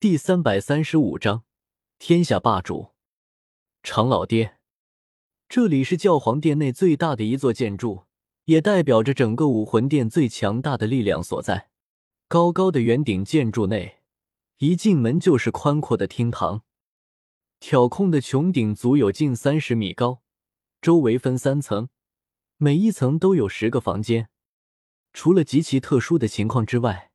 第三百三十五章，天下霸主，长老殿。这里是教皇殿内最大的一座建筑，也代表着整个武魂殿最强大的力量所在。高高的圆顶建筑内，一进门就是宽阔的厅堂，挑空的穹顶足有近三十米高，周围分三层，每一层都有十个房间。除了极其特殊的情况之外，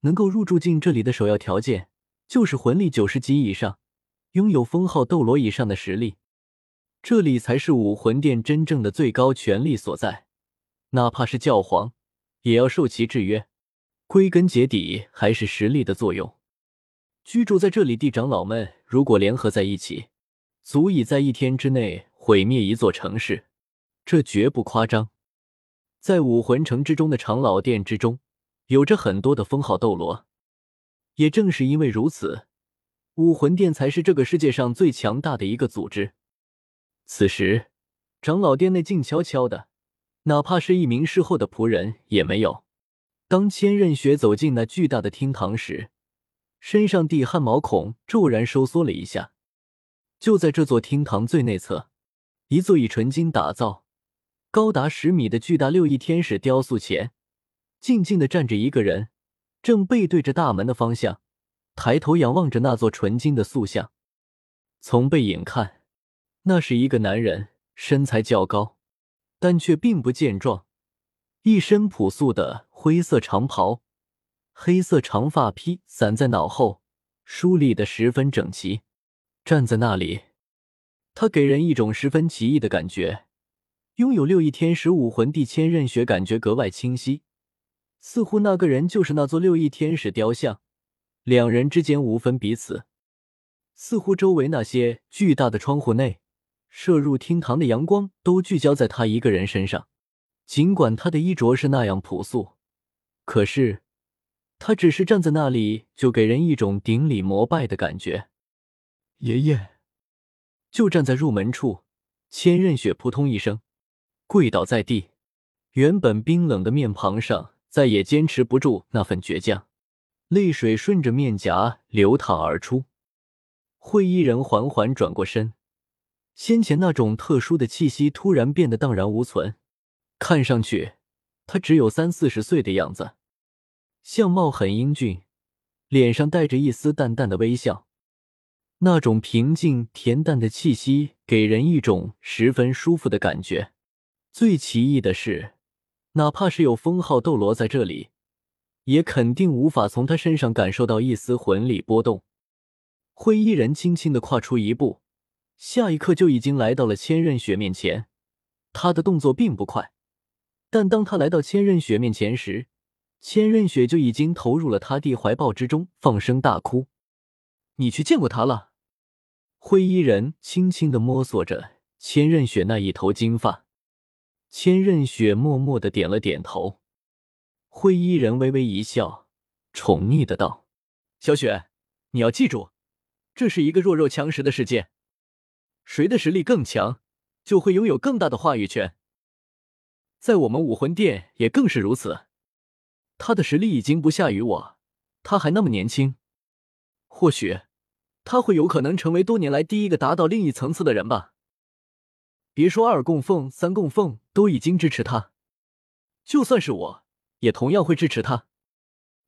能够入住进这里的首要条件。就是魂力九十级以上，拥有封号斗罗以上的实力，这里才是武魂殿真正的最高权力所在。哪怕是教皇，也要受其制约。归根结底，还是实力的作用。居住在这里的长老们，如果联合在一起，足以在一天之内毁灭一座城市，这绝不夸张。在武魂城之中的长老殿之中，有着很多的封号斗罗。也正是因为如此，武魂殿才是这个世界上最强大的一个组织。此时，长老殿内静悄悄的，哪怕是一名侍候的仆人也没有。当千仞雪走进那巨大的厅堂时，身上的汗毛孔骤然收缩了一下。就在这座厅堂最内侧，一座以纯金打造、高达十米的巨大六翼天使雕塑前，静静的站着一个人。正背对着大门的方向，抬头仰望着那座纯金的塑像。从背影看，那是一个男人，身材较高，但却并不健壮，一身朴素的灰色长袍，黑色长发披散在脑后，梳理的十分整齐。站在那里，他给人一种十分奇异的感觉，拥有六翼天使武魂帝千仞雪，感觉格外清晰。似乎那个人就是那座六翼天使雕像，两人之间无分彼此。似乎周围那些巨大的窗户内射入厅堂的阳光都聚焦在他一个人身上。尽管他的衣着是那样朴素，可是他只是站在那里，就给人一种顶礼膜拜的感觉。爷爷，就站在入门处，千仞雪扑通一声跪倒在地，原本冰冷的面庞上。再也坚持不住那份倔强，泪水顺着面颊流淌而出。会衣人缓缓转过身，先前那种特殊的气息突然变得荡然无存。看上去，他只有三四十岁的样子，相貌很英俊，脸上带着一丝淡淡的微笑。那种平静恬淡的气息，给人一种十分舒服的感觉。最奇异的是。哪怕是有封号斗罗在这里，也肯定无法从他身上感受到一丝魂力波动。灰衣人轻轻的跨出一步，下一刻就已经来到了千仞雪面前。他的动作并不快，但当他来到千仞雪面前时，千仞雪就已经投入了他的怀抱之中，放声大哭。你去见过他了？灰衣人轻轻的摸索着千仞雪那一头金发。千仞雪默默的点了点头，灰衣人微微一笑，宠溺的道：“小雪，你要记住，这是一个弱肉强食的世界，谁的实力更强，就会拥有更大的话语权。在我们武魂殿也更是如此。他的实力已经不下于我，他还那么年轻，或许他会有可能成为多年来第一个达到另一层次的人吧。”别说二供奉、三供奉都已经支持他，就算是我也同样会支持他。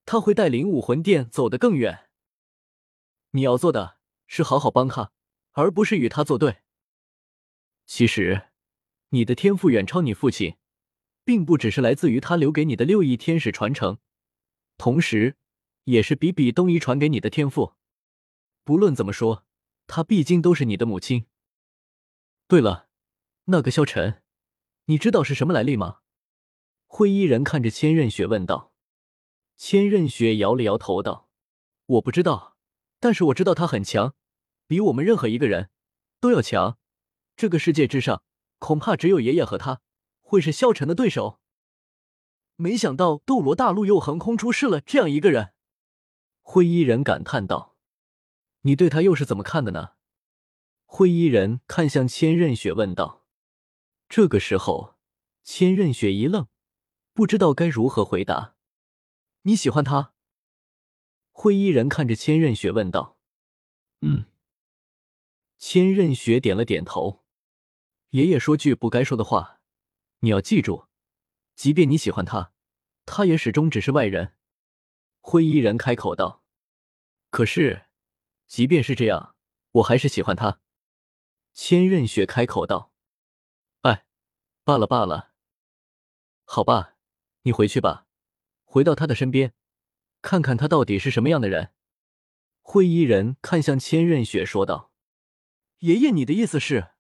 他会带领武魂殿走得更远。你要做的是好好帮他，而不是与他作对。其实，你的天赋远超你父亲，并不只是来自于他留给你的六翼天使传承，同时，也是比比东遗传给你的天赋。不论怎么说，他毕竟都是你的母亲。对了。那个萧晨，你知道是什么来历吗？灰衣人看着千仞雪问道。千仞雪摇了摇头道：“我不知道，但是我知道他很强，比我们任何一个人都要强。这个世界之上，恐怕只有爷爷和他会是萧晨的对手。没想到斗罗大陆又横空出世了这样一个人。”灰衣人感叹道：“你对他又是怎么看的呢？”灰衣人看向千仞雪问道。这个时候，千仞雪一愣，不知道该如何回答。你喜欢他？灰衣人看着千仞雪问道：“嗯。”千仞雪点了点头。爷爷说句不该说的话，你要记住，即便你喜欢他，他也始终只是外人。灰衣人开口道：“可是，即便是这样，我还是喜欢他。”千仞雪开口道：“，罢了罢了，好吧，你回去吧，回到他的身边，看看他到底是什么样的人。”灰衣人看向千仞雪说道：“爷爷，你的意思是？”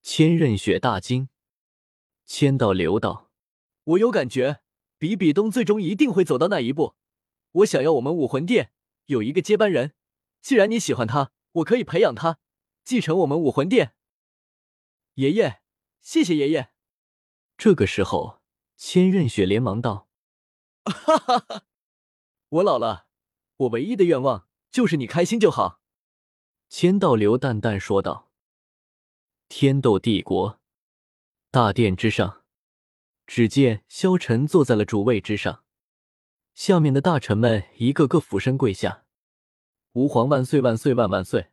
千仞雪大惊，千道流道：“我有感觉，比比东最终一定会走到那一步。我想要我们武魂殿有一个接班人，既然你喜欢他，我可以培养他，继承我们武魂殿。”爷爷，谢谢爷爷。这个时候，千仞雪连忙道：“哈哈哈，我老了，我唯一的愿望就是你开心就好。”千道流淡淡说道。天斗帝国大殿之上，只见萧晨坐在了主位之上，下面的大臣们一个个俯身跪下：“吾皇万岁万岁万万岁！”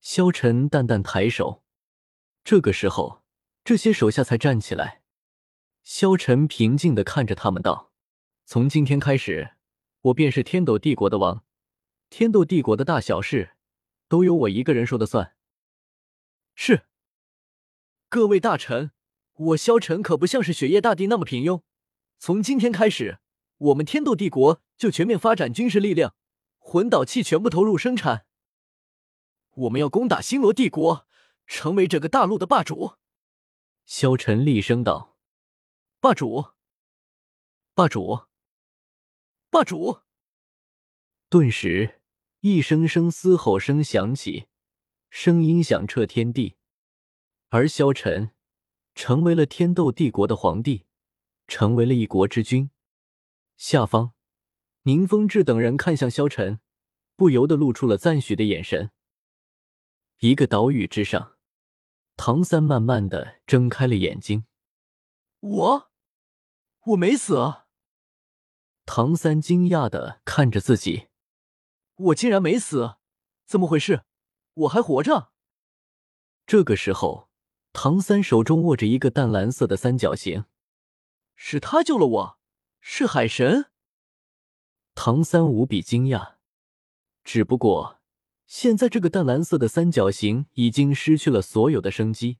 萧晨淡淡抬手，这个时候，这些手下才站起来。萧晨平静的看着他们道：“从今天开始，我便是天斗帝国的王，天斗帝国的大小事，都由我一个人说的算。”是，各位大臣，我萧晨可不像是雪夜大帝那么平庸。从今天开始，我们天斗帝国就全面发展军事力量，魂导器全部投入生产。我们要攻打星罗帝国，成为这个大陆的霸主。萧晨厉声道：“霸主，霸主，霸主！”顿时，一声声嘶吼声响起。声音响彻天地，而萧晨成为了天斗帝国的皇帝，成为了一国之君。下方，宁风致等人看向萧晨，不由得露出了赞许的眼神。一个岛屿之上，唐三慢慢的睁开了眼睛。我，我没死。唐三惊讶的看着自己，我竟然没死，怎么回事？我还活着。这个时候，唐三手中握着一个淡蓝色的三角形，是他救了我，是海神。唐三无比惊讶，只不过现在这个淡蓝色的三角形已经失去了所有的生机，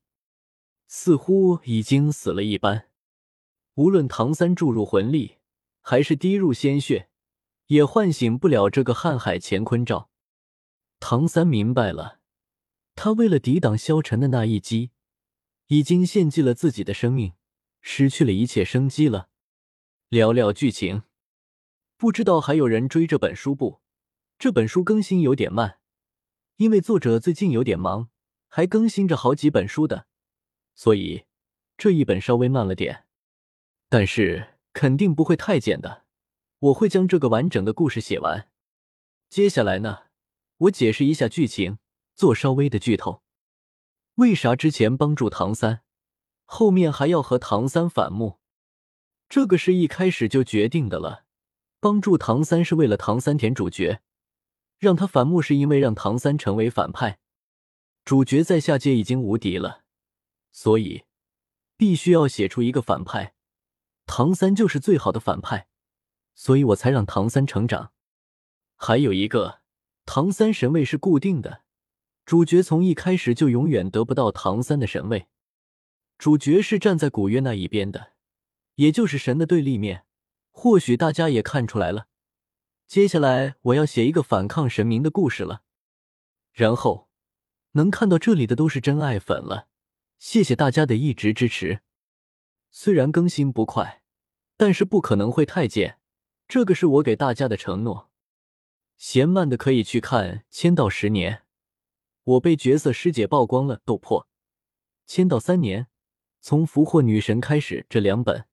似乎已经死了一般。无论唐三注入魂力，还是滴入鲜血，也唤醒不了这个瀚海乾坤罩。唐三明白了，他为了抵挡萧晨的那一击，已经献祭了自己的生命，失去了一切生机了。聊聊剧情，不知道还有人追这本书不？这本书更新有点慢，因为作者最近有点忙，还更新着好几本书的，所以这一本稍微慢了点。但是肯定不会太监的，我会将这个完整的故事写完。接下来呢？我解释一下剧情，做稍微的剧透。为啥之前帮助唐三，后面还要和唐三反目？这个是一开始就决定的了。帮助唐三是为了唐三填主角，让他反目是因为让唐三成为反派。主角在下界已经无敌了，所以必须要写出一个反派。唐三就是最好的反派，所以我才让唐三成长。还有一个。唐三神位是固定的，主角从一开始就永远得不到唐三的神位。主角是站在古月那一边的，也就是神的对立面。或许大家也看出来了，接下来我要写一个反抗神明的故事了。然后能看到这里的都是真爱粉了，谢谢大家的一直支持。虽然更新不快，但是不可能会太监，这个是我给大家的承诺。嫌慢的可以去看《签到十年》，我被角色师姐曝光了。斗破，签到三年，从俘获女神开始这两本。